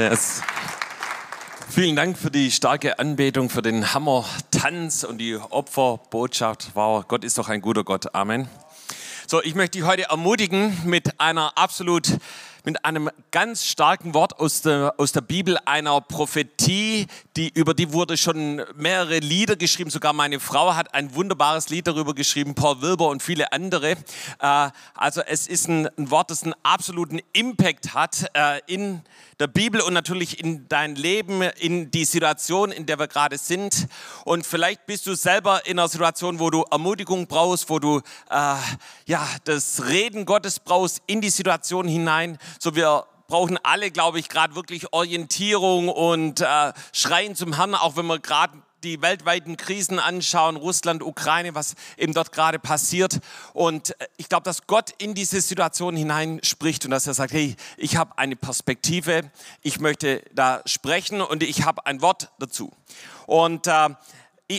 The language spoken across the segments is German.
Yes. Vielen Dank für die starke Anbetung, für den Hammer-Tanz und die Opferbotschaft. Wow, Gott ist doch ein guter Gott. Amen. So, ich möchte dich heute ermutigen mit einer absolut mit einem ganz starken Wort aus der, aus der Bibel, einer Prophetie, die, über die wurde schon mehrere Lieder geschrieben. Sogar meine Frau hat ein wunderbares Lied darüber geschrieben, Paul Wilber und viele andere. Äh, also es ist ein, Wort, das einen absoluten Impact hat äh, in der Bibel und natürlich in dein Leben, in die Situation, in der wir gerade sind. Und vielleicht bist du selber in einer Situation, wo du Ermutigung brauchst, wo du äh, ja das Reden Gottes brauchst in die Situation hinein. So wir brauchen alle, glaube ich, gerade wirklich Orientierung und äh, schreien zum Herrn, auch wenn wir gerade die weltweiten Krisen anschauen, Russland, Ukraine, was eben dort gerade passiert. Und äh, ich glaube, dass Gott in diese Situation hineinspricht und dass er sagt, hey, ich habe eine Perspektive, ich möchte da sprechen und ich habe ein Wort dazu. Und äh,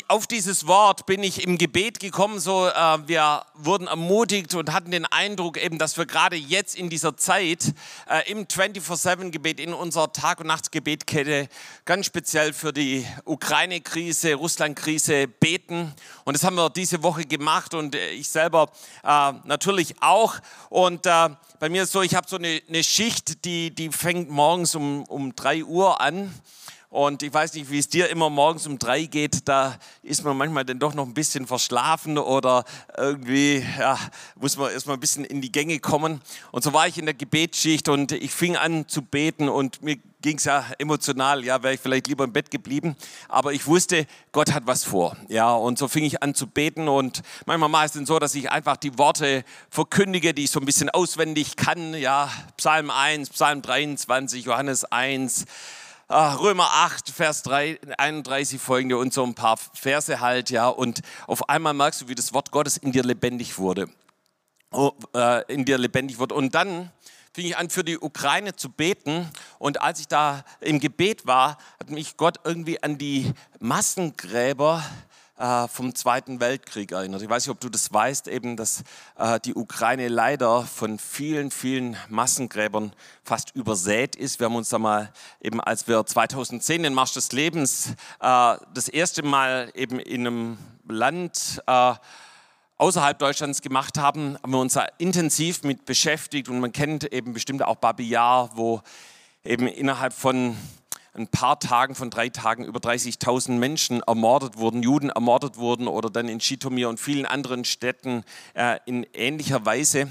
auf dieses Wort bin ich im Gebet gekommen. So, äh, wir wurden ermutigt und hatten den Eindruck eben, dass wir gerade jetzt in dieser Zeit äh, im 24/7-Gebet in unserer Tag- und Nachtsgebetkette ganz speziell für die Ukraine-Krise, Russland-Krise beten. Und das haben wir diese Woche gemacht und ich selber äh, natürlich auch. Und äh, bei mir ist so, ich habe so eine, eine Schicht, die die fängt morgens um um drei Uhr an. Und ich weiß nicht, wie es dir immer morgens um drei geht. Da ist man manchmal dann doch noch ein bisschen verschlafen oder irgendwie ja, muss man erstmal ein bisschen in die Gänge kommen. Und so war ich in der Gebetsschicht und ich fing an zu beten und mir ging es ja emotional, ja, wäre ich vielleicht lieber im Bett geblieben. Aber ich wusste, Gott hat was vor. Ja, und so fing ich an zu beten und manchmal ist es so, dass ich einfach die Worte verkündige, die ich so ein bisschen auswendig kann. Ja, Psalm 1, Psalm 23, Johannes 1. Ah, Römer 8, Vers 3, 31 folgende und so ein paar Verse halt, ja. Und auf einmal merkst du, wie das Wort Gottes in dir lebendig wurde. Oh, äh, in dir lebendig wurde. Und dann fing ich an, für die Ukraine zu beten. Und als ich da im Gebet war, hat mich Gott irgendwie an die Massengräber äh, vom Zweiten Weltkrieg erinnert. Ich weiß nicht, ob du das weißt, eben, dass äh, die Ukraine leider von vielen, vielen Massengräbern fast übersät ist. Wir haben uns da mal eben, als wir 2010 den Marsch des Lebens äh, das erste Mal eben in einem Land außerhalb Deutschlands gemacht haben, haben wir uns da intensiv mit beschäftigt und man kennt eben bestimmt auch Babi Yar, wo eben innerhalb von ein paar Tagen von drei Tagen über 30.000 Menschen ermordet wurden, Juden ermordet wurden oder dann in Chitomir und vielen anderen Städten äh, in ähnlicher Weise.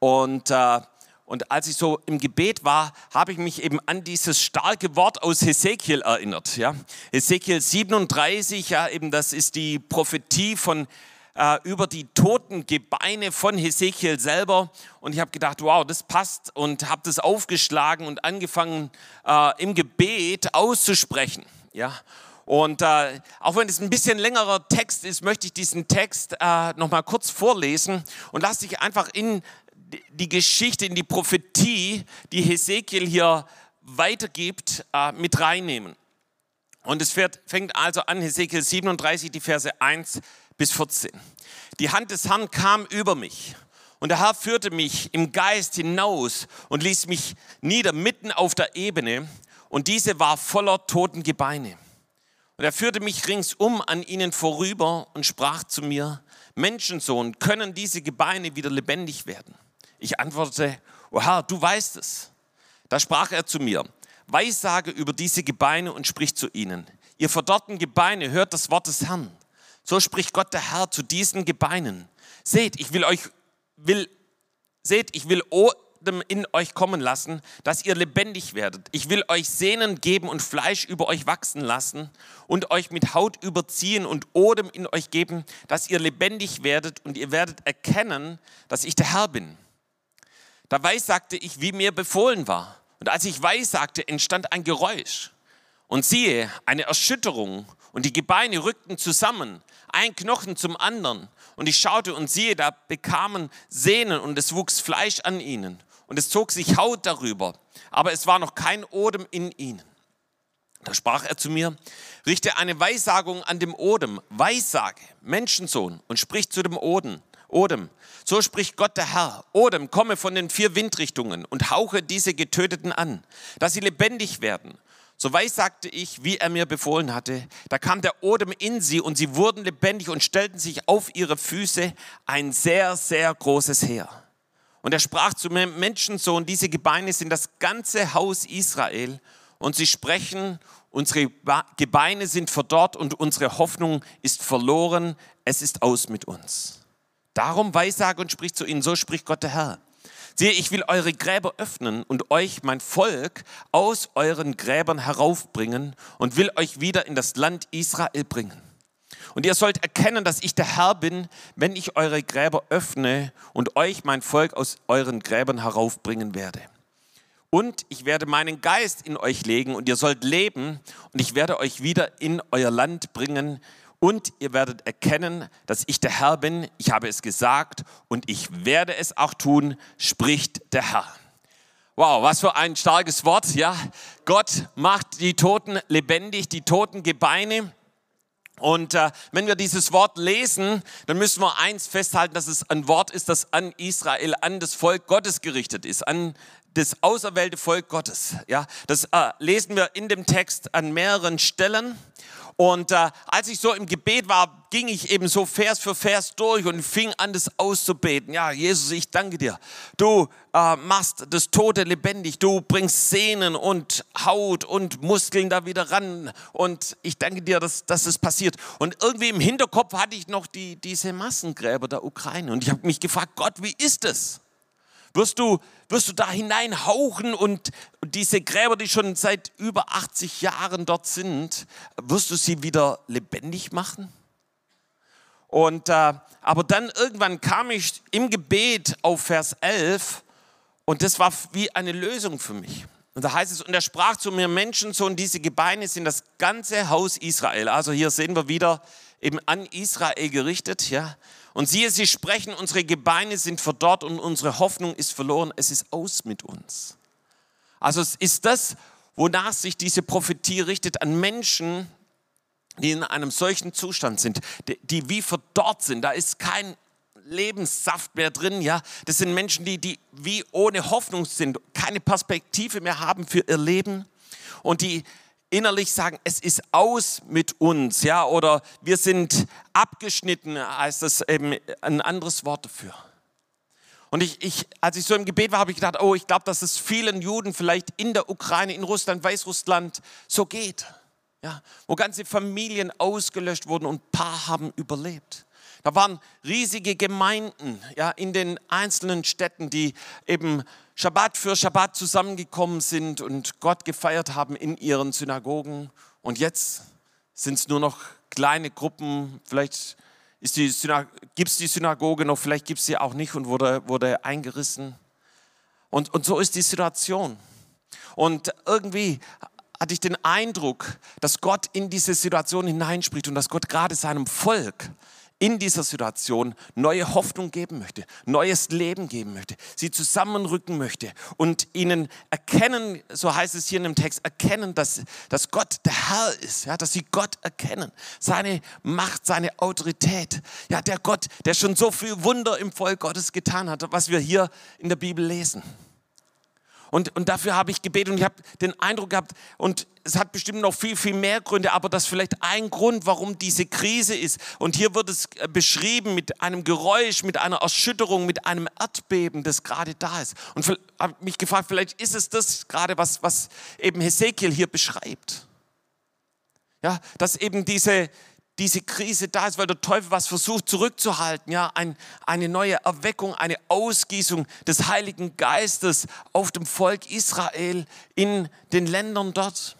Und, äh, und als ich so im Gebet war, habe ich mich eben an dieses starke Wort aus Hesekiel erinnert. Ja? Hesekiel 37, ja, eben das ist die Prophetie von äh, über die toten Gebeine von Hesekiel selber. Und ich habe gedacht, wow, das passt und habe das aufgeschlagen und angefangen äh, im Gebet auszusprechen. Ja. Und äh, auch wenn es ein bisschen längerer Text ist, möchte ich diesen Text äh, nochmal kurz vorlesen und lass dich einfach in die Geschichte, in die Prophetie, die Hesekiel hier weitergibt, äh, mit reinnehmen. Und es fängt also an, Hesekiel 37, die Verse 1 bis 14. Die Hand des Herrn kam über mich und der Herr führte mich im Geist hinaus und ließ mich nieder mitten auf der Ebene und diese war voller toten Gebeine. Und er führte mich ringsum an ihnen vorüber und sprach zu mir, Menschensohn, können diese Gebeine wieder lebendig werden? Ich antwortete, O Herr, du weißt es. Da sprach er zu mir, Weissage über diese Gebeine und sprich zu ihnen. Ihr verdorrten Gebeine, hört das Wort des Herrn. So spricht Gott der Herr zu diesen Gebeinen. Seht, ich will euch, will, seht, ich will Odem in euch kommen lassen, dass ihr lebendig werdet. Ich will euch Sehnen geben und Fleisch über euch wachsen lassen und euch mit Haut überziehen und Odem in euch geben, dass ihr lebendig werdet und ihr werdet erkennen, dass ich der Herr bin. Dabei sagte ich, wie mir befohlen war. Und als ich weiß sagte, entstand ein Geräusch. Und siehe, eine Erschütterung und die Gebeine rückten zusammen, ein Knochen zum anderen. Und ich schaute und siehe, da bekamen Sehnen und es wuchs Fleisch an ihnen. Und es zog sich Haut darüber, aber es war noch kein Odem in ihnen. Da sprach er zu mir, richte eine Weissagung an dem Odem, Weissage, Menschensohn, und sprich zu dem Odem, Odem, so spricht Gott der Herr, Odem, komme von den vier Windrichtungen und hauche diese Getöteten an, dass sie lebendig werden. So sagte ich, wie er mir befohlen hatte. Da kam der Odem in sie und sie wurden lebendig und stellten sich auf ihre Füße ein sehr, sehr großes Heer. Und er sprach zu mir, Menschensohn, diese Gebeine sind das ganze Haus Israel und sie sprechen, unsere Gebeine sind verdorrt und unsere Hoffnung ist verloren, es ist aus mit uns. Darum weissage und spricht zu ihnen, so spricht Gott der Herr. Siehe, ich will eure Gräber öffnen und euch, mein Volk, aus euren Gräbern heraufbringen und will euch wieder in das Land Israel bringen. Und ihr sollt erkennen, dass ich der Herr bin, wenn ich eure Gräber öffne und euch, mein Volk, aus euren Gräbern heraufbringen werde. Und ich werde meinen Geist in euch legen und ihr sollt leben und ich werde euch wieder in euer Land bringen und ihr werdet erkennen, dass ich der Herr bin. Ich habe es gesagt und ich werde es auch tun, spricht der Herr. Wow, was für ein starkes Wort, ja. Gott macht die Toten lebendig, die toten Gebeine. Und äh, wenn wir dieses Wort lesen, dann müssen wir eins festhalten, dass es ein Wort ist, das an Israel, an das Volk Gottes gerichtet ist, an das auserwählte Volk Gottes. Ja, das äh, lesen wir in dem Text an mehreren Stellen. Und äh, als ich so im Gebet war, ging ich eben so Vers für Vers durch und fing an, das auszubeten. Ja, Jesus, ich danke dir. Du äh, machst das Tote lebendig. Du bringst Sehnen und Haut und Muskeln da wieder ran. Und ich danke dir, dass, dass es passiert. Und irgendwie im Hinterkopf hatte ich noch die, diese Massengräber der Ukraine. Und ich habe mich gefragt, Gott, wie ist es? Wirst du, wirst du da hineinhauchen und diese Gräber, die schon seit über 80 Jahren dort sind, wirst du sie wieder lebendig machen? Und, äh, aber dann irgendwann kam ich im Gebet auf Vers 11 und das war wie eine Lösung für mich. Und da heißt es, und er sprach zu mir, Menschensohn, diese Gebeine sind das ganze Haus Israel. Also hier sehen wir wieder eben an Israel gerichtet, ja. Und siehe, sie sprechen, unsere Gebeine sind verdorrt und unsere Hoffnung ist verloren. Es ist aus mit uns. Also es ist das, wonach sich diese Prophetie richtet an Menschen, die in einem solchen Zustand sind, die, wie verdorrt sind. Da ist kein Lebenssaft mehr drin, ja. Das sind Menschen, die, die wie ohne Hoffnung sind, keine Perspektive mehr haben für ihr Leben und die innerlich sagen, es ist aus mit uns, ja, oder wir sind abgeschnitten, heißt das eben ein anderes Wort dafür. Und ich, ich, als ich so im Gebet war, habe ich gedacht, oh, ich glaube, dass es vielen Juden vielleicht in der Ukraine, in Russland, Weißrussland so geht. Ja, wo ganze Familien ausgelöscht wurden und ein paar haben überlebt. Da waren riesige Gemeinden ja, in den einzelnen Städten, die eben Schabbat für Schabbat zusammengekommen sind und Gott gefeiert haben in ihren Synagogen. Und jetzt sind es nur noch kleine Gruppen. Vielleicht gibt es die Synagoge noch, vielleicht gibt es sie auch nicht und wurde, wurde eingerissen. Und, und so ist die Situation. Und irgendwie hatte ich den Eindruck, dass Gott in diese Situation hineinspricht und dass Gott gerade seinem Volk in dieser Situation neue Hoffnung geben möchte, neues Leben geben möchte, sie zusammenrücken möchte und ihnen erkennen, so heißt es hier in dem Text, erkennen, dass, dass Gott der Herr ist, ja, dass sie Gott erkennen, seine Macht, seine Autorität, ja, der Gott, der schon so viel Wunder im Volk Gottes getan hat, was wir hier in der Bibel lesen. Und, und dafür habe ich gebetet und ich habe den Eindruck gehabt, und es hat bestimmt noch viel, viel mehr Gründe, aber das ist vielleicht ein Grund, warum diese Krise ist. Und hier wird es äh, beschrieben mit einem Geräusch, mit einer Erschütterung, mit einem Erdbeben, das gerade da ist. Und habe mich gefragt, vielleicht ist es das gerade, was, was eben Hesekiel hier beschreibt. Ja, dass eben diese, diese Krise da ist, weil der Teufel was versucht zurückzuhalten, ja, ein, eine neue Erweckung, eine Ausgießung des Heiligen Geistes auf dem Volk Israel in den Ländern dort.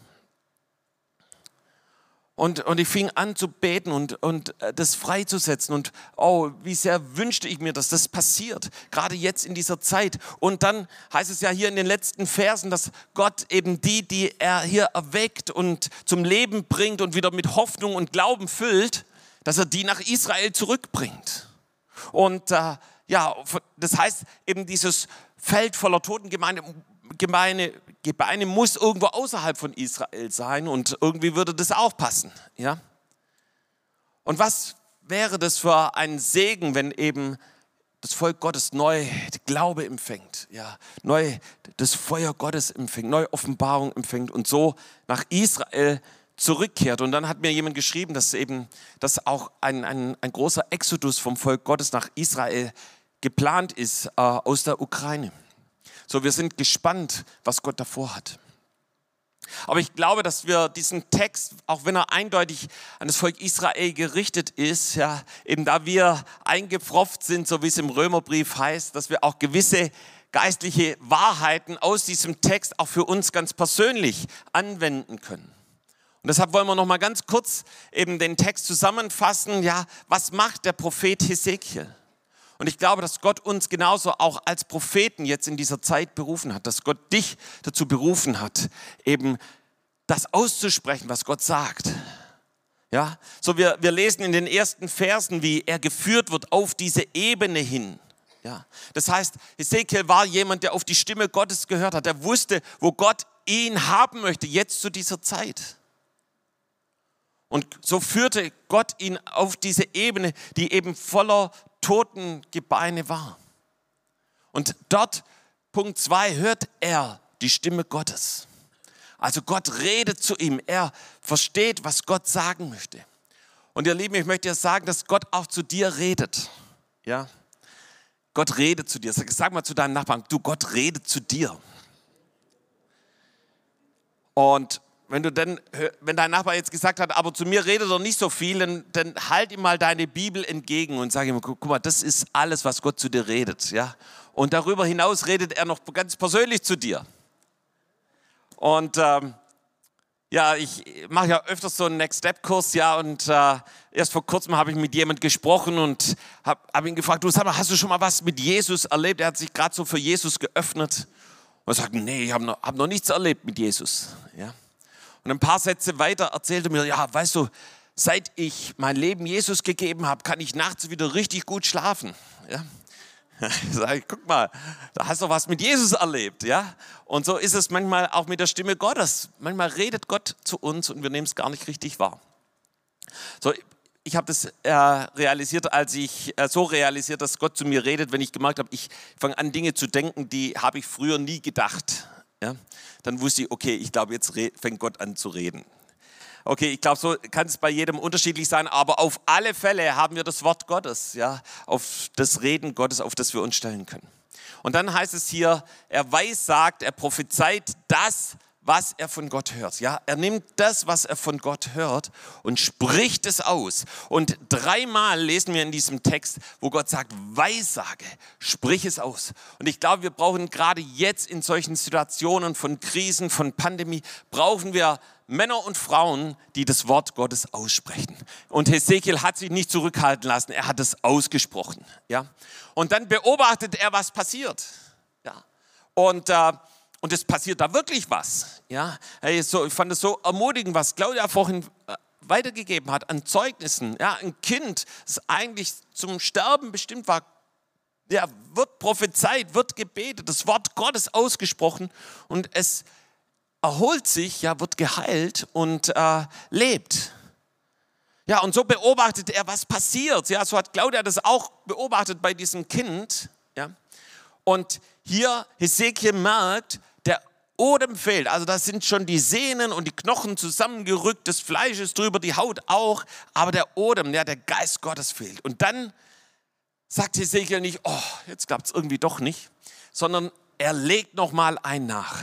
Und, und ich fing an zu beten und, und äh, das freizusetzen. Und oh, wie sehr wünschte ich mir, dass das passiert, gerade jetzt in dieser Zeit. Und dann heißt es ja hier in den letzten Versen, dass Gott eben die, die er hier erweckt und zum Leben bringt und wieder mit Hoffnung und Glauben füllt, dass er die nach Israel zurückbringt. Und äh, ja, das heißt eben dieses Feld voller Totengemeinde Gemeine, Gebeine muss irgendwo außerhalb von Israel sein und irgendwie würde das auch passen. Ja? Und was wäre das für ein Segen, wenn eben das Volk Gottes neu Glaube empfängt, ja, neu das Feuer Gottes empfängt, neue Offenbarung empfängt und so nach Israel zurückkehrt. Und dann hat mir jemand geschrieben, dass eben, dass auch ein, ein, ein großer Exodus vom Volk Gottes nach Israel geplant ist äh, aus der Ukraine. So, wir sind gespannt, was Gott davor hat. Aber ich glaube, dass wir diesen Text, auch wenn er eindeutig an das Volk Israel gerichtet ist, ja, eben da wir eingepfropft sind, so wie es im Römerbrief heißt, dass wir auch gewisse geistliche Wahrheiten aus diesem Text auch für uns ganz persönlich anwenden können. Und deshalb wollen wir noch mal ganz kurz eben den Text zusammenfassen. Ja, was macht der Prophet Hesekiel? Und ich glaube, dass Gott uns genauso auch als Propheten jetzt in dieser Zeit berufen hat, dass Gott dich dazu berufen hat, eben das auszusprechen, was Gott sagt. Ja, so wir, wir lesen in den ersten Versen, wie er geführt wird auf diese Ebene hin. Ja, das heißt, Ezekiel war jemand, der auf die Stimme Gottes gehört hat. Er wusste, wo Gott ihn haben möchte, jetzt zu dieser Zeit. Und so führte Gott ihn auf diese Ebene, die eben voller toten Gebeine war. Und dort, Punkt 2, hört er die Stimme Gottes. Also Gott redet zu ihm. Er versteht, was Gott sagen möchte. Und ihr Lieben, ich möchte dir sagen, dass Gott auch zu dir redet. Ja? Gott redet zu dir. Sag mal zu deinem Nachbarn, du, Gott redet zu dir. Und wenn du denn, wenn dein Nachbar jetzt gesagt hat, aber zu mir redet er nicht so viel, dann, dann halt ihm mal deine Bibel entgegen und sag ihm, guck mal, das ist alles, was Gott zu dir redet, ja. Und darüber hinaus redet er noch ganz persönlich zu dir. Und ähm, ja, ich mache ja öfters so einen Next Step Kurs, ja, und äh, erst vor kurzem habe ich mit jemand gesprochen und habe hab ihn gefragt, du sag mal, hast du schon mal was mit Jesus erlebt? Er hat sich gerade so für Jesus geöffnet und er sagt, nee, ich habe noch, hab noch nichts erlebt mit Jesus, ja. Und ein paar Sätze weiter erzählte mir, ja, weißt du, seit ich mein Leben Jesus gegeben habe, kann ich nachts wieder richtig gut schlafen. Ja? Sag ich, guck mal, da hast du was mit Jesus erlebt, ja? Und so ist es manchmal auch mit der Stimme Gottes. Manchmal redet Gott zu uns und wir nehmen es gar nicht richtig wahr. So, ich habe das äh, realisiert, als ich äh, so realisiert, dass Gott zu mir redet, wenn ich gemerkt habe, ich fange an Dinge zu denken, die habe ich früher nie gedacht ja, dann wusste ich, okay, ich glaube, jetzt fängt Gott an zu reden. Okay, ich glaube, so kann es bei jedem unterschiedlich sein, aber auf alle Fälle haben wir das Wort Gottes, ja, auf das Reden Gottes, auf das wir uns stellen können. Und dann heißt es hier, er weiß, sagt, er prophezeit das, was er von Gott hört. Ja, er nimmt das, was er von Gott hört und spricht es aus. Und dreimal lesen wir in diesem Text, wo Gott sagt, Weissage, sprich es aus. Und ich glaube, wir brauchen gerade jetzt in solchen Situationen von Krisen, von Pandemie, brauchen wir Männer und Frauen, die das Wort Gottes aussprechen. Und Hesekiel hat sich nicht zurückhalten lassen, er hat es ausgesprochen. Ja? Und dann beobachtet er, was passiert. Ja? Und äh, und es passiert da wirklich was. Ja, hey, so, ich fand es so ermutigend, was Claudia vorhin äh, weitergegeben hat an Zeugnissen. Ja, ein Kind, das eigentlich zum Sterben bestimmt war, ja, wird prophezeit, wird gebetet, das Wort Gottes ausgesprochen und es erholt sich, ja, wird geheilt und äh, lebt. Ja, und so beobachtet er, was passiert. Ja, so hat Claudia das auch beobachtet bei diesem Kind. Ja, und hier Hesekiel merkt, Odem fehlt. Also da sind schon die Sehnen und die Knochen zusammengerückt, das Fleisch ist drüber, die Haut auch, aber der Odem, ja, der Geist Gottes fehlt. Und dann sagt Hesekiel nicht, oh, jetzt klappt es irgendwie doch nicht, sondern er legt nochmal ein nach.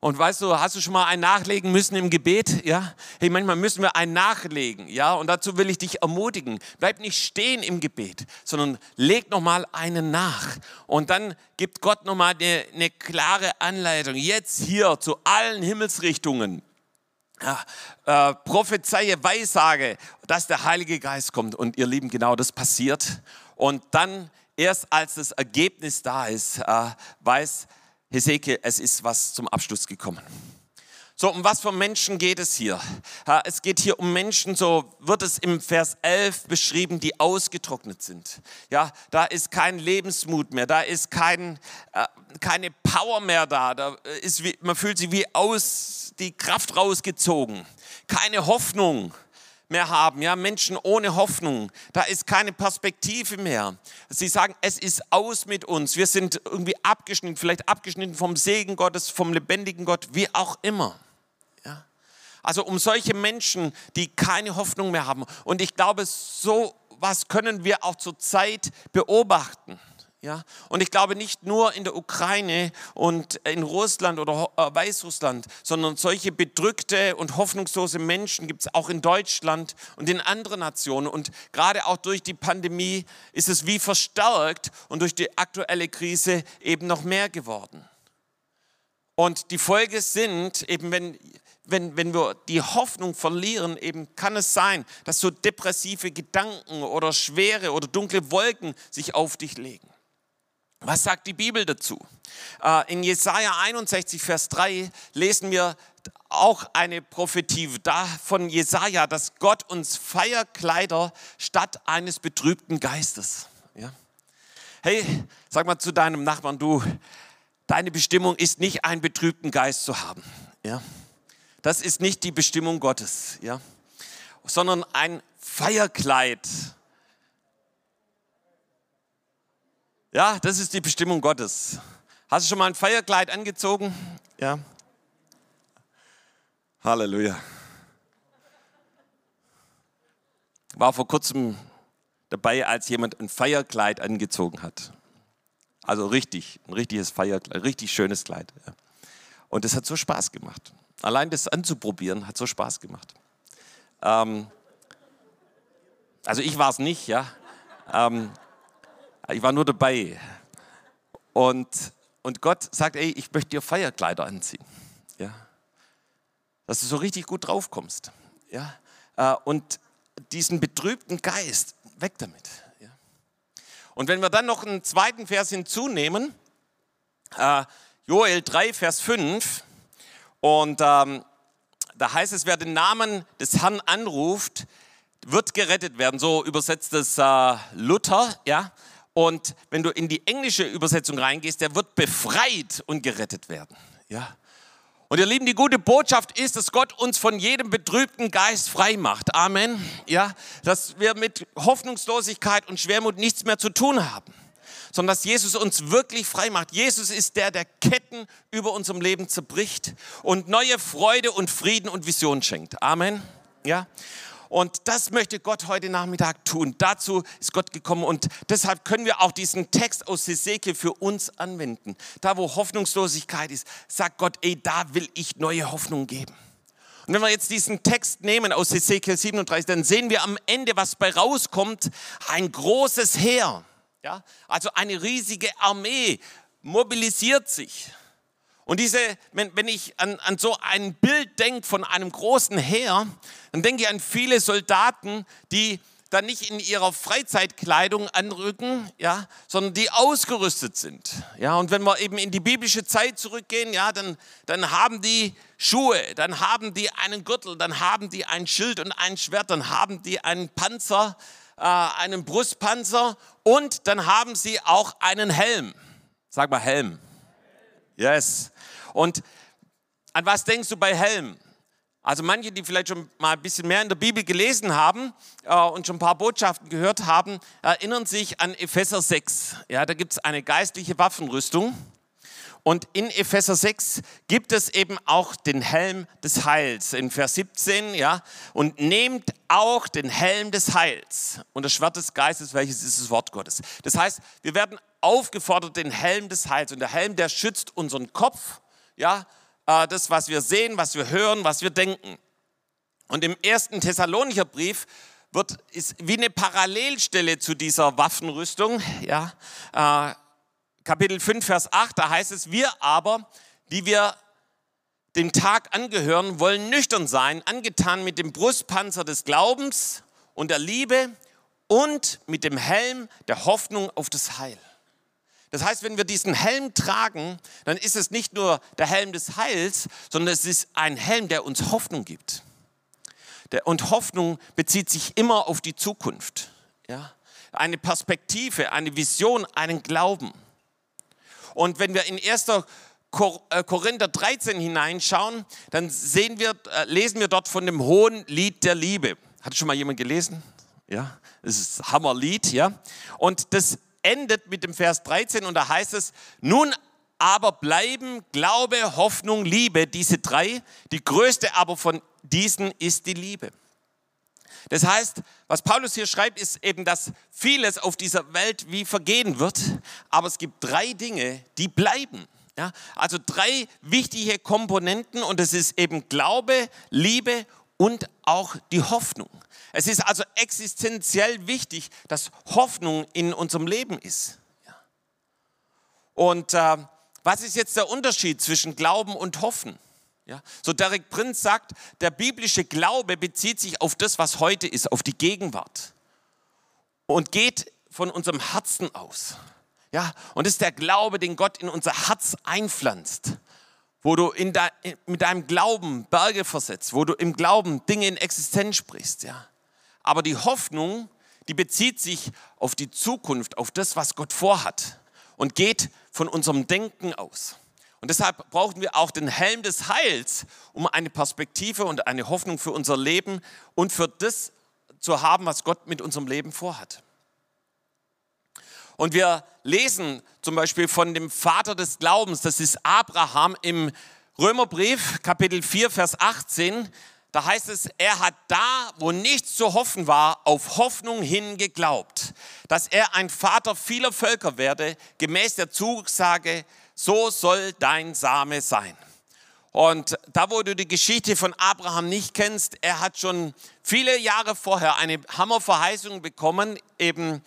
Und weißt du, hast du schon mal ein nachlegen müssen im Gebet? Ja? Hey, manchmal müssen wir ein nachlegen, ja? Und dazu will ich dich ermutigen. Bleib nicht stehen im Gebet, sondern leg noch mal einen nach. Und dann gibt Gott noch mal eine, eine klare Anleitung. Jetzt hier zu allen Himmelsrichtungen. Ja, äh, prophezeie, Weissage, dass der Heilige Geist kommt. Und ihr Lieben, genau das passiert. Und dann erst als das Ergebnis da ist, äh, weiß Hesekiel, es ist was zum Abschluss gekommen. So, um was für Menschen geht es hier? Es geht hier um Menschen, so wird es im Vers 11 beschrieben, die ausgetrocknet sind. Ja, da ist kein Lebensmut mehr, da ist kein, äh, keine Power mehr da, da ist wie, man fühlt sich wie aus die Kraft rausgezogen, keine Hoffnung mehr haben, ja, Menschen ohne Hoffnung. Da ist keine Perspektive mehr. Sie sagen, es ist aus mit uns. Wir sind irgendwie abgeschnitten, vielleicht abgeschnitten vom Segen Gottes, vom lebendigen Gott, wie auch immer. Ja. Also um solche Menschen, die keine Hoffnung mehr haben. Und ich glaube, so was können wir auch zur Zeit beobachten. Ja? Und ich glaube nicht nur in der Ukraine und in Russland oder äh, Weißrussland, sondern solche bedrückte und hoffnungslose Menschen gibt es auch in Deutschland und in anderen Nationen. Und gerade auch durch die Pandemie ist es wie verstärkt und durch die aktuelle Krise eben noch mehr geworden. Und die Folge sind eben, wenn, wenn, wenn wir die Hoffnung verlieren, eben kann es sein, dass so depressive Gedanken oder schwere oder dunkle Wolken sich auf dich legen. Was sagt die Bibel dazu? Äh, in Jesaja 61, Vers 3 lesen wir auch eine Prophetie von Jesaja, dass Gott uns Feierkleider statt eines betrübten Geistes. Ja? Hey, sag mal zu deinem Nachbarn, du, deine Bestimmung ist nicht einen betrübten Geist zu haben. Ja? Das ist nicht die Bestimmung Gottes, ja? sondern ein Feierkleid Ja, das ist die Bestimmung Gottes. Hast du schon mal ein Feierkleid angezogen? Ja. Halleluja. War vor kurzem dabei, als jemand ein Feierkleid angezogen hat. Also richtig, ein richtiges Feierkleid, richtig schönes Kleid. Und es hat so Spaß gemacht. Allein das anzuprobieren hat so Spaß gemacht. Ähm, also ich war es nicht, ja. Ähm, ich war nur dabei. Und, und Gott sagt, ey, ich möchte dir Feierkleider anziehen. Ja? Dass du so richtig gut draufkommst. Ja? Äh, und diesen betrübten Geist, weg damit. Ja? Und wenn wir dann noch einen zweiten Vers hinzunehmen, äh, Joel 3, Vers 5, und ähm, da heißt es, wer den Namen des Herrn anruft, wird gerettet werden. So übersetzt es äh, Luther, ja. Und wenn du in die englische Übersetzung reingehst, der wird befreit und gerettet werden. Ja. Und ihr Lieben, die gute Botschaft ist, dass Gott uns von jedem betrübten Geist frei macht. Amen. Ja, dass wir mit Hoffnungslosigkeit und Schwermut nichts mehr zu tun haben, sondern dass Jesus uns wirklich frei macht. Jesus ist der, der Ketten über unserem Leben zerbricht und neue Freude und Frieden und Vision schenkt. Amen. Ja. Und das möchte Gott heute Nachmittag tun. Dazu ist Gott gekommen und deshalb können wir auch diesen Text aus Hesekiel für uns anwenden. Da, wo Hoffnungslosigkeit ist, sagt Gott, ey, da will ich neue Hoffnung geben. Und wenn wir jetzt diesen Text nehmen aus Hesekiel 37, dann sehen wir am Ende, was bei rauskommt, ein großes Heer. Ja? Also eine riesige Armee mobilisiert sich. Und diese, wenn, wenn ich an, an so ein Bild denke von einem großen Heer, dann denke ich an viele Soldaten, die dann nicht in ihrer Freizeitkleidung anrücken, ja, sondern die ausgerüstet sind. Ja, und wenn wir eben in die biblische Zeit zurückgehen, ja, dann, dann haben die Schuhe, dann haben die einen Gürtel, dann haben die ein Schild und ein Schwert, dann haben die einen Panzer, äh, einen Brustpanzer und dann haben sie auch einen Helm. Sag mal Helm. Yes. Und an was denkst du bei Helm? Also manche, die vielleicht schon mal ein bisschen mehr in der Bibel gelesen haben äh, und schon ein paar Botschaften gehört haben, erinnern sich an Epheser 6. Ja, da gibt es eine geistliche Waffenrüstung. Und in Epheser 6 gibt es eben auch den Helm des Heils. In Vers 17, ja, und nehmt auch den Helm des Heils und das Schwert des Geistes, welches ist das Wort Gottes. Das heißt, wir werden aufgefordert, den Helm des Heils. Und der Helm, der schützt unseren Kopf, ja, äh, das, was wir sehen, was wir hören, was wir denken. Und im ersten Thessalonicher Brief wird, ist wie eine Parallelstelle zu dieser Waffenrüstung, ja, äh, Kapitel 5, Vers 8, da heißt es, wir aber, die wir dem Tag angehören, wollen nüchtern sein, angetan mit dem Brustpanzer des Glaubens und der Liebe und mit dem Helm der Hoffnung auf das Heil. Das heißt, wenn wir diesen Helm tragen, dann ist es nicht nur der Helm des Heils, sondern es ist ein Helm, der uns Hoffnung gibt. Und Hoffnung bezieht sich immer auf die Zukunft. Ja? Eine Perspektive, eine Vision, einen Glauben. Und wenn wir in 1. Äh, Korinther 13 hineinschauen, dann sehen wir, äh, lesen wir dort von dem hohen Lied der Liebe. Hat schon mal jemand gelesen? Ja, es ist Hammerlied, ja. Und das endet mit dem Vers 13 und da heißt es, nun aber bleiben Glaube, Hoffnung, Liebe, diese drei. Die größte aber von diesen ist die Liebe. Das heißt, was Paulus hier schreibt, ist eben, dass vieles auf dieser Welt wie vergehen wird, aber es gibt drei Dinge, die bleiben. Ja, also drei wichtige Komponenten und es ist eben Glaube, Liebe und auch die Hoffnung. Es ist also existenziell wichtig, dass Hoffnung in unserem Leben ist. Und äh, was ist jetzt der Unterschied zwischen Glauben und Hoffen? Ja, so Derek Prinz sagt, der biblische Glaube bezieht sich auf das, was heute ist, auf die Gegenwart und geht von unserem Herzen aus. Ja, und ist der Glaube, den Gott in unser Herz einpflanzt, wo du in de, mit deinem Glauben Berge versetzt, wo du im Glauben Dinge in Existenz sprichst. Ja. Aber die Hoffnung, die bezieht sich auf die Zukunft, auf das, was Gott vorhat und geht von unserem Denken aus. Und deshalb brauchen wir auch den Helm des Heils, um eine Perspektive und eine Hoffnung für unser Leben und für das zu haben, was Gott mit unserem Leben vorhat. Und wir lesen zum Beispiel von dem Vater des Glaubens, das ist Abraham im Römerbrief, Kapitel 4, Vers 18. Da heißt es, er hat da, wo nichts zu hoffen war, auf Hoffnung hin geglaubt, dass er ein Vater vieler Völker werde, gemäß der Zusage so soll dein Same sein. Und da, wo du die Geschichte von Abraham nicht kennst, er hat schon viele Jahre vorher eine Hammerverheißung bekommen, eben,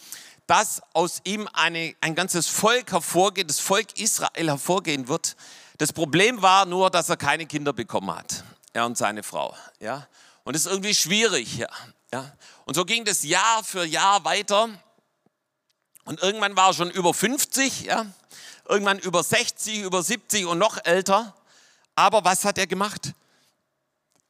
dass aus ihm eine, ein ganzes Volk hervorgeht, das Volk Israel hervorgehen wird. Das Problem war nur, dass er keine Kinder bekommen hat, er und seine Frau. Ja? Und das ist irgendwie schwierig. Ja? Ja? Und so ging das Jahr für Jahr weiter. Und irgendwann war er schon über 50, ja? irgendwann über 60, über 70 und noch älter. Aber was hat er gemacht?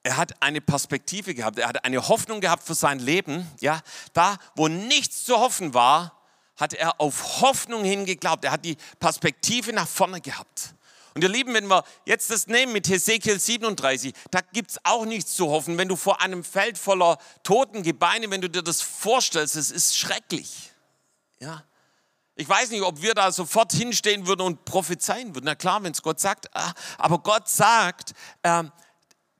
Er hat eine Perspektive gehabt, er hat eine Hoffnung gehabt für sein Leben. Ja, da, wo nichts zu hoffen war, hat er auf Hoffnung hingeglaubt. Er hat die Perspektive nach vorne gehabt. Und ihr Lieben, wenn wir jetzt das nehmen mit Hesekiel 37, da gibt es auch nichts zu hoffen. Wenn du vor einem Feld voller toten Gebeine, wenn du dir das vorstellst, es ist schrecklich. Ja, ich weiß nicht, ob wir da sofort hinstehen würden und prophezeien würden. Na klar, wenn es Gott sagt. Ah, aber Gott sagt, äh,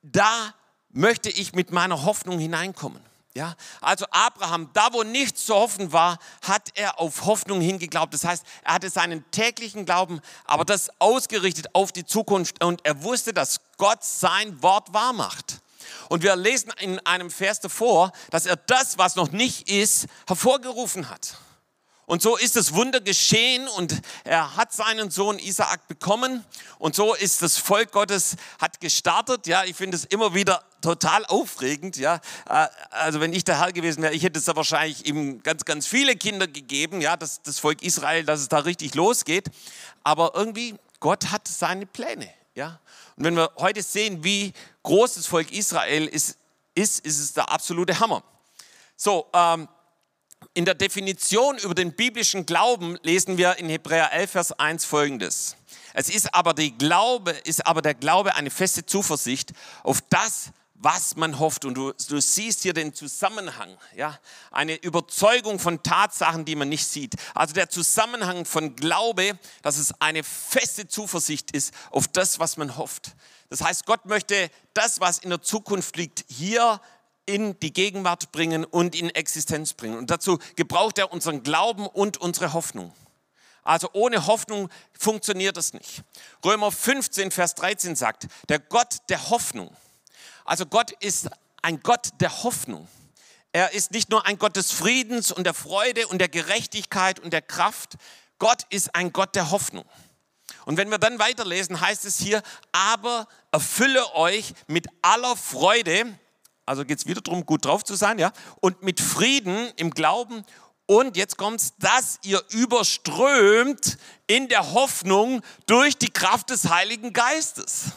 da möchte ich mit meiner Hoffnung hineinkommen. Ja, also Abraham, da wo nichts zu hoffen war, hat er auf Hoffnung hingeglaubt. Das heißt, er hatte seinen täglichen Glauben, aber das ausgerichtet auf die Zukunft und er wusste, dass Gott sein Wort wahr macht. Und wir lesen in einem Vers davor, dass er das, was noch nicht ist, hervorgerufen hat. Und so ist das Wunder geschehen und er hat seinen Sohn Isaak bekommen und so ist das Volk Gottes hat gestartet. Ja, ich finde es immer wieder total aufregend. Ja, äh, also wenn ich der Herr gewesen wäre, ich hätte es da wahrscheinlich ihm ganz, ganz viele Kinder gegeben. Ja, das, das Volk Israel, dass es da richtig losgeht. Aber irgendwie Gott hat seine Pläne. Ja, und wenn wir heute sehen, wie groß das Volk Israel ist, ist, ist es der absolute Hammer. So. Ähm, in der Definition über den biblischen Glauben lesen wir in Hebräer 11, Vers 1 folgendes. Es ist aber, die Glaube, ist aber der Glaube eine feste Zuversicht auf das, was man hofft. Und du, du siehst hier den Zusammenhang, ja, eine Überzeugung von Tatsachen, die man nicht sieht. Also der Zusammenhang von Glaube, dass es eine feste Zuversicht ist auf das, was man hofft. Das heißt, Gott möchte das, was in der Zukunft liegt, hier in die Gegenwart bringen und in Existenz bringen. Und dazu gebraucht er unseren Glauben und unsere Hoffnung. Also ohne Hoffnung funktioniert das nicht. Römer 15, Vers 13 sagt, der Gott der Hoffnung. Also Gott ist ein Gott der Hoffnung. Er ist nicht nur ein Gott des Friedens und der Freude und der Gerechtigkeit und der Kraft. Gott ist ein Gott der Hoffnung. Und wenn wir dann weiterlesen, heißt es hier, aber erfülle euch mit aller Freude, also geht es wieder darum, gut drauf zu sein, ja. Und mit Frieden im Glauben und jetzt kommt's, dass ihr überströmt in der Hoffnung durch die Kraft des Heiligen Geistes.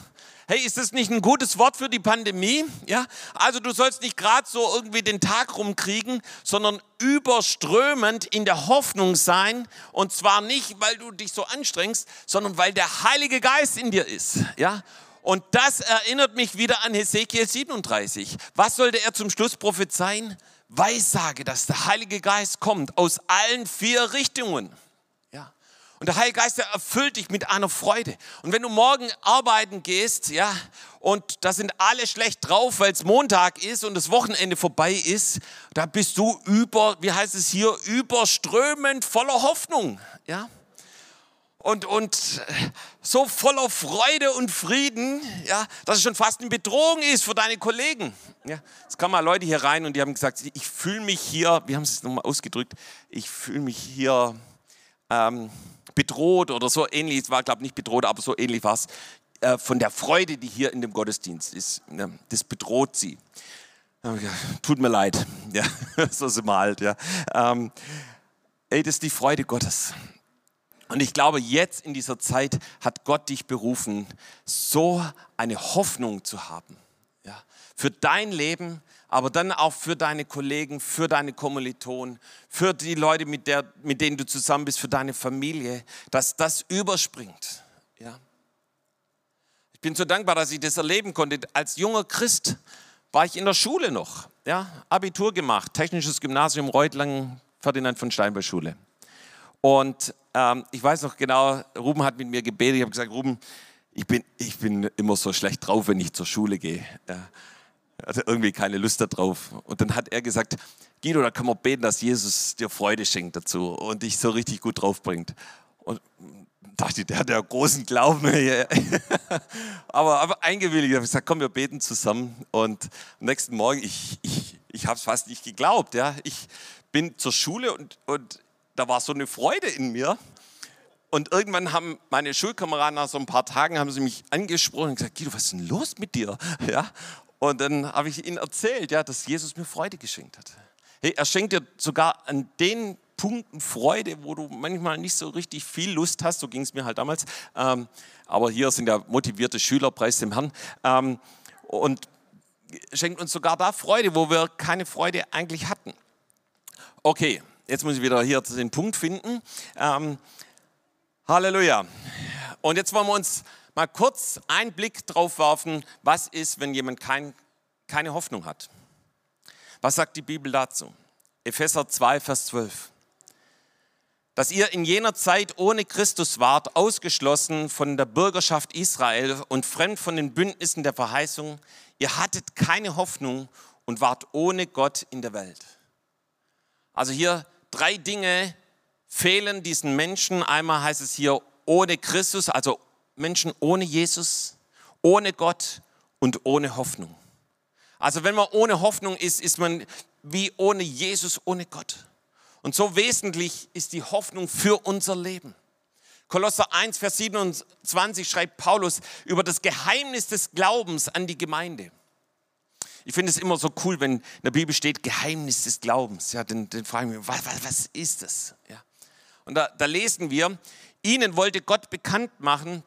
Hey, ist das nicht ein gutes Wort für die Pandemie? Ja, also du sollst nicht gerade so irgendwie den Tag rumkriegen, sondern überströmend in der Hoffnung sein. Und zwar nicht, weil du dich so anstrengst, sondern weil der Heilige Geist in dir ist. Ja, Und das erinnert mich wieder an Hesekiel 37. Was sollte er zum Schluss prophezeien? Weissage, dass der Heilige Geist kommt aus allen vier Richtungen. Ja. Und der Heilige Geist erfüllt dich mit einer Freude. Und wenn du morgen arbeiten gehst, ja, und da sind alle schlecht drauf, weil es Montag ist und das Wochenende vorbei ist, da bist du über, wie heißt es hier, überströmend voller Hoffnung, ja und, und so voller Freude und Frieden, ja, dass es schon fast eine Bedrohung ist für deine Kollegen. Ja, es kamen mal Leute hier rein und die haben gesagt, ich fühle mich hier, wie haben sie es nochmal ausgedrückt, ich fühle mich hier ähm, bedroht oder so ähnlich, es war glaube ich nicht bedroht, aber so ähnlich war es, äh, von der Freude, die hier in dem Gottesdienst ist. Ja, das bedroht sie. Tut mir leid, ja, so sind wir halt. Ja. Ähm, ey, das ist die Freude Gottes. Und ich glaube, jetzt in dieser Zeit hat Gott dich berufen, so eine Hoffnung zu haben. Ja, für dein Leben, aber dann auch für deine Kollegen, für deine Kommilitonen, für die Leute, mit, der, mit denen du zusammen bist, für deine Familie, dass das überspringt. Ja. Ich bin so dankbar, dass ich das erleben konnte. Als junger Christ war ich in der Schule noch. Ja, Abitur gemacht, Technisches Gymnasium Reutlang, Ferdinand von Steinberg Schule. Und ähm, ich weiß noch genau, Ruben hat mit mir gebetet. Ich habe gesagt, Ruben, ich bin, ich bin immer so schlecht drauf, wenn ich zur Schule gehe. Er hatte irgendwie keine Lust darauf. Und dann hat er gesagt, Guido, da kann man beten, dass Jesus dir Freude schenkt dazu und dich so richtig gut drauf bringt. Und dachte, der hat ja großen Glauben. aber, aber eingewilligt. Ich habe gesagt, komm, wir beten zusammen. Und am nächsten Morgen, ich, ich, ich habe es fast nicht geglaubt. Ja. Ich bin zur Schule und, und da war so eine Freude in mir. Und irgendwann haben meine Schulkameraden nach so ein paar Tagen haben sie mich angesprochen und gesagt, Guido, was ist denn los mit dir? Ja? Und dann habe ich ihnen erzählt, ja, dass Jesus mir Freude geschenkt hat. Hey, er schenkt dir sogar an den Punkten Freude, wo du manchmal nicht so richtig viel Lust hast, so ging es mir halt damals. Ähm, aber hier sind ja motivierte Schüler, preis dem Herrn. Ähm, und schenkt uns sogar da Freude, wo wir keine Freude eigentlich hatten. Okay, jetzt muss ich wieder hier den Punkt finden. Ähm, Halleluja. Und jetzt wollen wir uns mal kurz einen Blick drauf werfen, was ist, wenn jemand kein, keine Hoffnung hat. Was sagt die Bibel dazu? Epheser 2, Vers 12. Dass ihr in jener Zeit ohne Christus wart, ausgeschlossen von der Bürgerschaft Israel und fremd von den Bündnissen der Verheißung. Ihr hattet keine Hoffnung und wart ohne Gott in der Welt. Also hier drei Dinge fehlen diesen Menschen. Einmal heißt es hier ohne Christus, also Menschen ohne Jesus, ohne Gott und ohne Hoffnung. Also wenn man ohne Hoffnung ist, ist man wie ohne Jesus, ohne Gott. Und so wesentlich ist die Hoffnung für unser Leben. Kolosser 1, Vers 27 schreibt Paulus über das Geheimnis des Glaubens an die Gemeinde. Ich finde es immer so cool, wenn in der Bibel steht Geheimnis des Glaubens. Ja, dann, dann fragen wir, was, was, was ist das? Ja. Und da, da lesen wir, ihnen wollte Gott bekannt machen,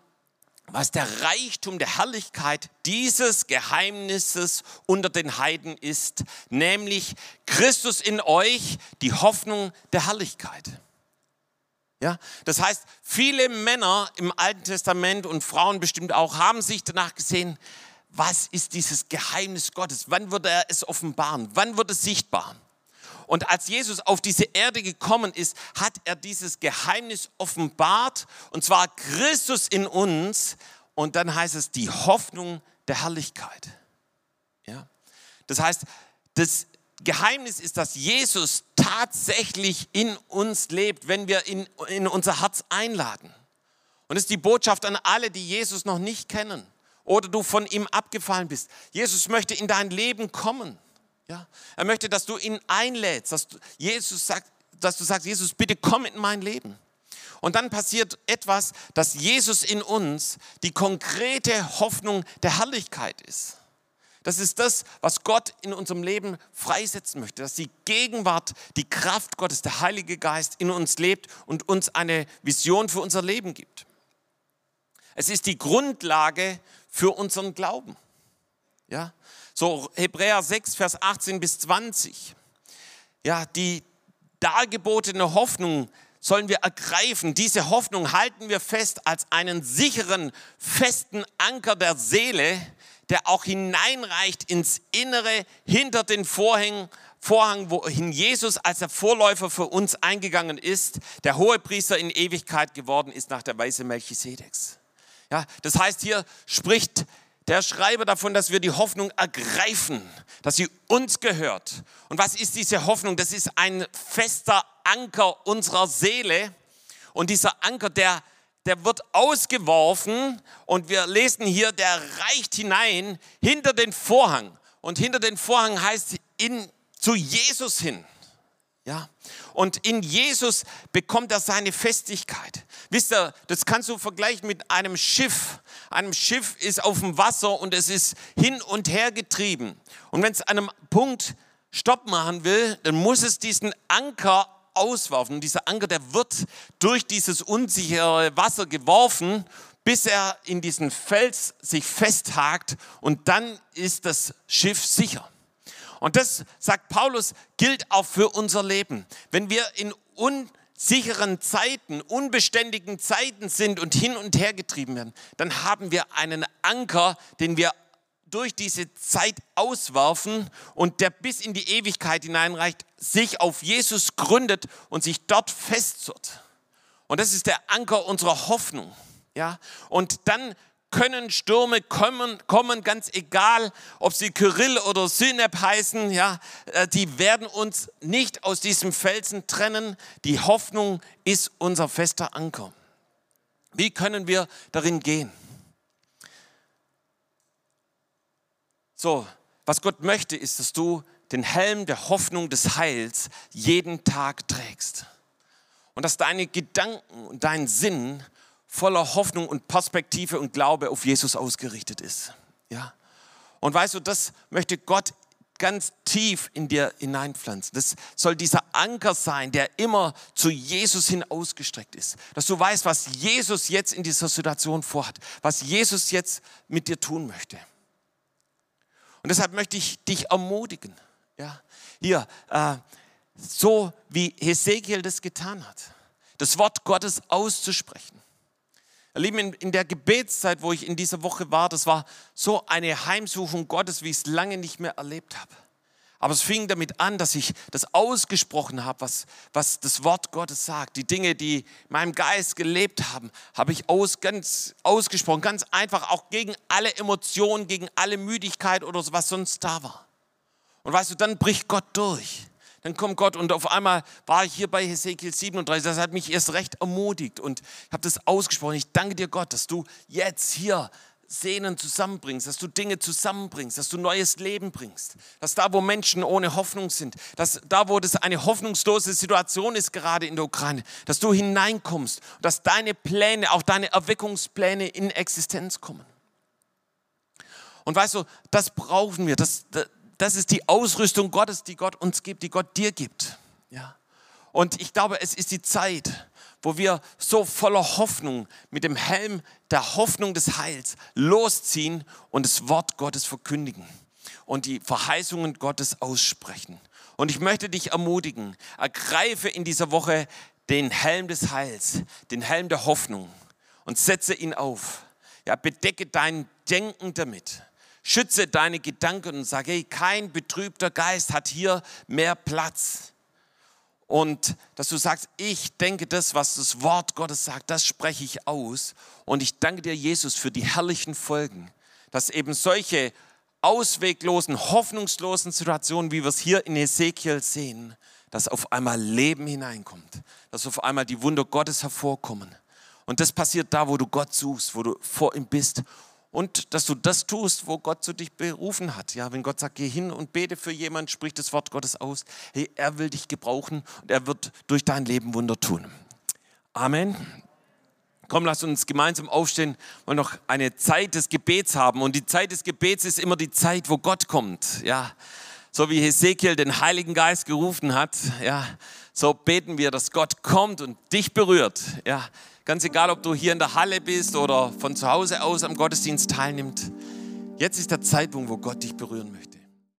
was der Reichtum der Herrlichkeit dieses Geheimnisses unter den Heiden ist, nämlich Christus in euch, die Hoffnung der Herrlichkeit. Ja, das heißt, viele Männer im Alten Testament und Frauen bestimmt auch haben sich danach gesehen, was ist dieses Geheimnis Gottes? Wann wird er es offenbaren? Wann wird es sichtbar? Und als Jesus auf diese Erde gekommen ist, hat er dieses Geheimnis offenbart, und zwar Christus in uns. Und dann heißt es die Hoffnung der Herrlichkeit. Ja? Das heißt, das Geheimnis ist, dass Jesus tatsächlich in uns lebt, wenn wir ihn in unser Herz einladen. Und es ist die Botschaft an alle, die Jesus noch nicht kennen oder du von ihm abgefallen bist. Jesus möchte in dein Leben kommen. Ja? Er möchte, dass du ihn einlädst, dass du, Jesus sagt, dass du sagst, Jesus, bitte komm in mein Leben. Und dann passiert etwas, dass Jesus in uns die konkrete Hoffnung der Herrlichkeit ist. Das ist das, was Gott in unserem Leben freisetzen möchte, dass die Gegenwart, die Kraft Gottes, der Heilige Geist in uns lebt und uns eine Vision für unser Leben gibt. Es ist die Grundlage für unseren Glauben. Ja, so Hebräer 6, Vers 18 bis 20. Ja, die dargebotene Hoffnung sollen wir ergreifen. Diese Hoffnung halten wir fest als einen sicheren, festen Anker der Seele, der auch hineinreicht ins Innere, hinter den Vorhängen, Vorhang, wohin Jesus als der Vorläufer für uns eingegangen ist, der Hohepriester in Ewigkeit geworden ist nach der Weise Melchisedeks. Ja, das heißt, hier spricht der Schreiber davon, dass wir die Hoffnung ergreifen, dass sie uns gehört. Und was ist diese Hoffnung? Das ist ein fester Anker unserer Seele. Und dieser Anker, der, der wird ausgeworfen und wir lesen hier, der reicht hinein hinter den Vorhang. Und hinter den Vorhang heißt in, zu Jesus hin. Ja? Und in Jesus bekommt er seine Festigkeit. Wisst ihr, das kannst du vergleichen mit einem Schiff. Einem Schiff ist auf dem Wasser und es ist hin und her getrieben. Und wenn es an einem Punkt Stopp machen will, dann muss es diesen Anker auswerfen. Und dieser Anker, der wird durch dieses unsichere Wasser geworfen, bis er in diesen Fels sich festhakt und dann ist das Schiff sicher. Und das, sagt Paulus, gilt auch für unser Leben. Wenn wir in unsicheren Zeiten, unbeständigen Zeiten sind und hin und her getrieben werden, dann haben wir einen Anker, den wir durch diese Zeit auswerfen und der bis in die Ewigkeit hineinreicht, sich auf Jesus gründet und sich dort festzurrt. Und das ist der Anker unserer Hoffnung. Ja? Und dann können Stürme kommen, kommen, ganz egal, ob sie Kyrill oder Synep heißen, ja, äh, die werden uns nicht aus diesem Felsen trennen. Die Hoffnung ist unser fester Anker. Wie können wir darin gehen? So, was Gott möchte, ist, dass du den Helm der Hoffnung des Heils jeden Tag trägst. Und dass deine Gedanken und dein Sinn voller Hoffnung und Perspektive und Glaube auf Jesus ausgerichtet ist. Ja? Und weißt du, das möchte Gott ganz tief in dir hineinpflanzen. Das soll dieser Anker sein, der immer zu Jesus hin ausgestreckt ist. Dass du weißt, was Jesus jetzt in dieser Situation vorhat, was Jesus jetzt mit dir tun möchte. Und deshalb möchte ich dich ermutigen. Ja? Hier, äh, so wie Hesekiel das getan hat, das Wort Gottes auszusprechen Lieben, in, der Gebetszeit, wo ich in dieser Woche war, das war so eine Heimsuchung Gottes, wie ich es lange nicht mehr erlebt habe. Aber es fing damit an, dass ich das ausgesprochen habe, was, was das Wort Gottes sagt. Die Dinge, die in meinem Geist gelebt haben, habe ich aus, ganz ausgesprochen, ganz einfach, auch gegen alle Emotionen, gegen alle Müdigkeit oder so, was sonst da war. Und weißt du, dann bricht Gott durch dann kommt Gott und auf einmal war ich hier bei Hesekiel 37, das hat mich erst recht ermutigt und ich habe das ausgesprochen. Ich danke dir Gott, dass du jetzt hier Sehnen zusammenbringst, dass du Dinge zusammenbringst, dass du neues Leben bringst, dass da, wo Menschen ohne Hoffnung sind, dass da, wo das eine hoffnungslose Situation ist, gerade in der Ukraine, dass du hineinkommst, dass deine Pläne, auch deine Erweckungspläne in Existenz kommen. Und weißt du, das brauchen wir, das, das ist die Ausrüstung Gottes, die Gott uns gibt, die Gott dir gibt. Ja. Und ich glaube, es ist die Zeit, wo wir so voller Hoffnung mit dem Helm der Hoffnung des Heils losziehen und das Wort Gottes verkündigen und die Verheißungen Gottes aussprechen. Und ich möchte dich ermutigen, ergreife in dieser Woche den Helm des Heils, den Helm der Hoffnung und setze ihn auf. Ja, bedecke dein Denken damit. Schütze deine Gedanken und sage, hey, kein betrübter Geist hat hier mehr Platz. Und dass du sagst, ich denke das, was das Wort Gottes sagt, das spreche ich aus. Und ich danke dir, Jesus, für die herrlichen Folgen, dass eben solche ausweglosen, hoffnungslosen Situationen, wie wir es hier in Ezekiel sehen, dass auf einmal Leben hineinkommt, dass auf einmal die Wunder Gottes hervorkommen. Und das passiert da, wo du Gott suchst, wo du vor ihm bist und dass du das tust, wo Gott zu dich berufen hat. Ja, wenn Gott sagt, geh hin und bete für jemanden, sprich das Wort Gottes aus. Hey, er will dich gebrauchen und er wird durch dein Leben Wunder tun. Amen. Komm, lass uns gemeinsam aufstehen und noch eine Zeit des Gebets haben. Und die Zeit des Gebets ist immer die Zeit, wo Gott kommt. Ja, so wie Hesekiel den Heiligen Geist gerufen hat. Ja, so beten wir, dass Gott kommt und dich berührt. Ja, Ganz egal, ob du hier in der Halle bist oder von zu Hause aus am Gottesdienst teilnimmst. Jetzt ist der Zeitpunkt, wo Gott dich berühren möchte.